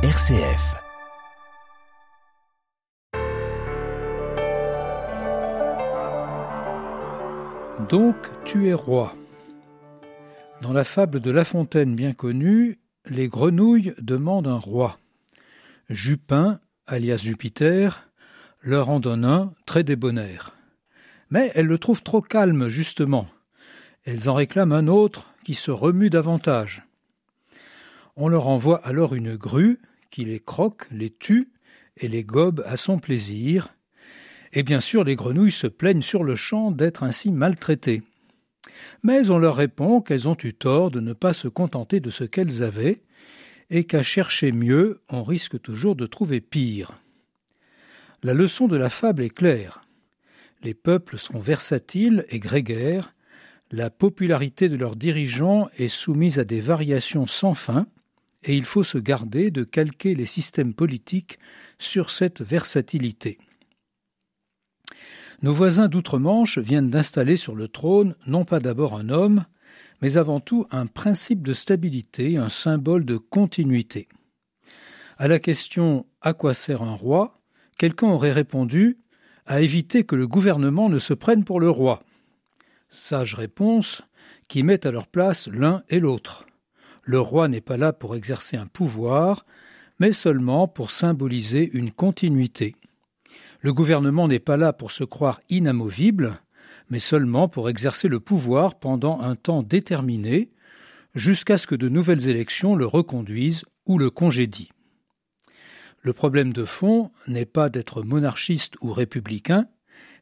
RCF. Donc tu es roi. Dans la fable de La Fontaine bien connue, les grenouilles demandent un roi. Jupin, alias Jupiter, leur en donne un très débonnaire. Mais elles le trouvent trop calme, justement. Elles en réclament un autre qui se remue davantage. On leur envoie alors une grue qui les croque, les tue et les gobe à son plaisir. Et bien sûr, les grenouilles se plaignent sur le champ d'être ainsi maltraitées. Mais on leur répond qu'elles ont eu tort de ne pas se contenter de ce qu'elles avaient, et qu'à chercher mieux, on risque toujours de trouver pire. La leçon de la fable est claire. Les peuples sont versatiles et grégaires, la popularité de leurs dirigeants est soumise à des variations sans fin, et il faut se garder de calquer les systèmes politiques sur cette versatilité. Nos voisins d'outre-Manche viennent d'installer sur le trône non pas d'abord un homme, mais avant tout un principe de stabilité, un symbole de continuité. À la question À quoi sert un roi? quelqu'un aurait répondu À éviter que le gouvernement ne se prenne pour le roi. Sage réponse qui met à leur place l'un et l'autre. Le roi n'est pas là pour exercer un pouvoir, mais seulement pour symboliser une continuité. Le gouvernement n'est pas là pour se croire inamovible, mais seulement pour exercer le pouvoir pendant un temps déterminé, jusqu'à ce que de nouvelles élections le reconduisent ou le congédient. Le problème de fond n'est pas d'être monarchiste ou républicain,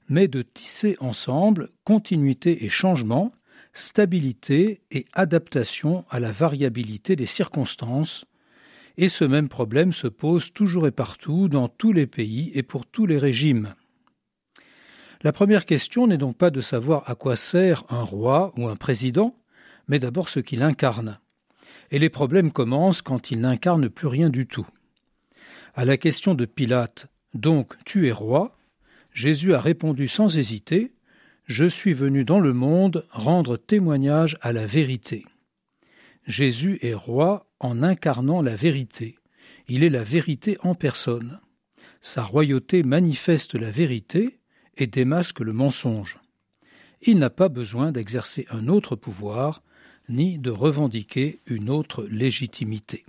mais de tisser ensemble continuité et changement, stabilité et adaptation à la variabilité des circonstances, et ce même problème se pose toujours et partout dans tous les pays et pour tous les régimes. La première question n'est donc pas de savoir à quoi sert un roi ou un président, mais d'abord ce qu'il incarne. Et les problèmes commencent quand il n'incarne plus rien du tout. À la question de Pilate, donc tu es roi, Jésus a répondu sans hésiter je suis venu dans le monde rendre témoignage à la vérité. Jésus est roi en incarnant la vérité. Il est la vérité en personne. Sa royauté manifeste la vérité et démasque le mensonge. Il n'a pas besoin d'exercer un autre pouvoir, ni de revendiquer une autre légitimité.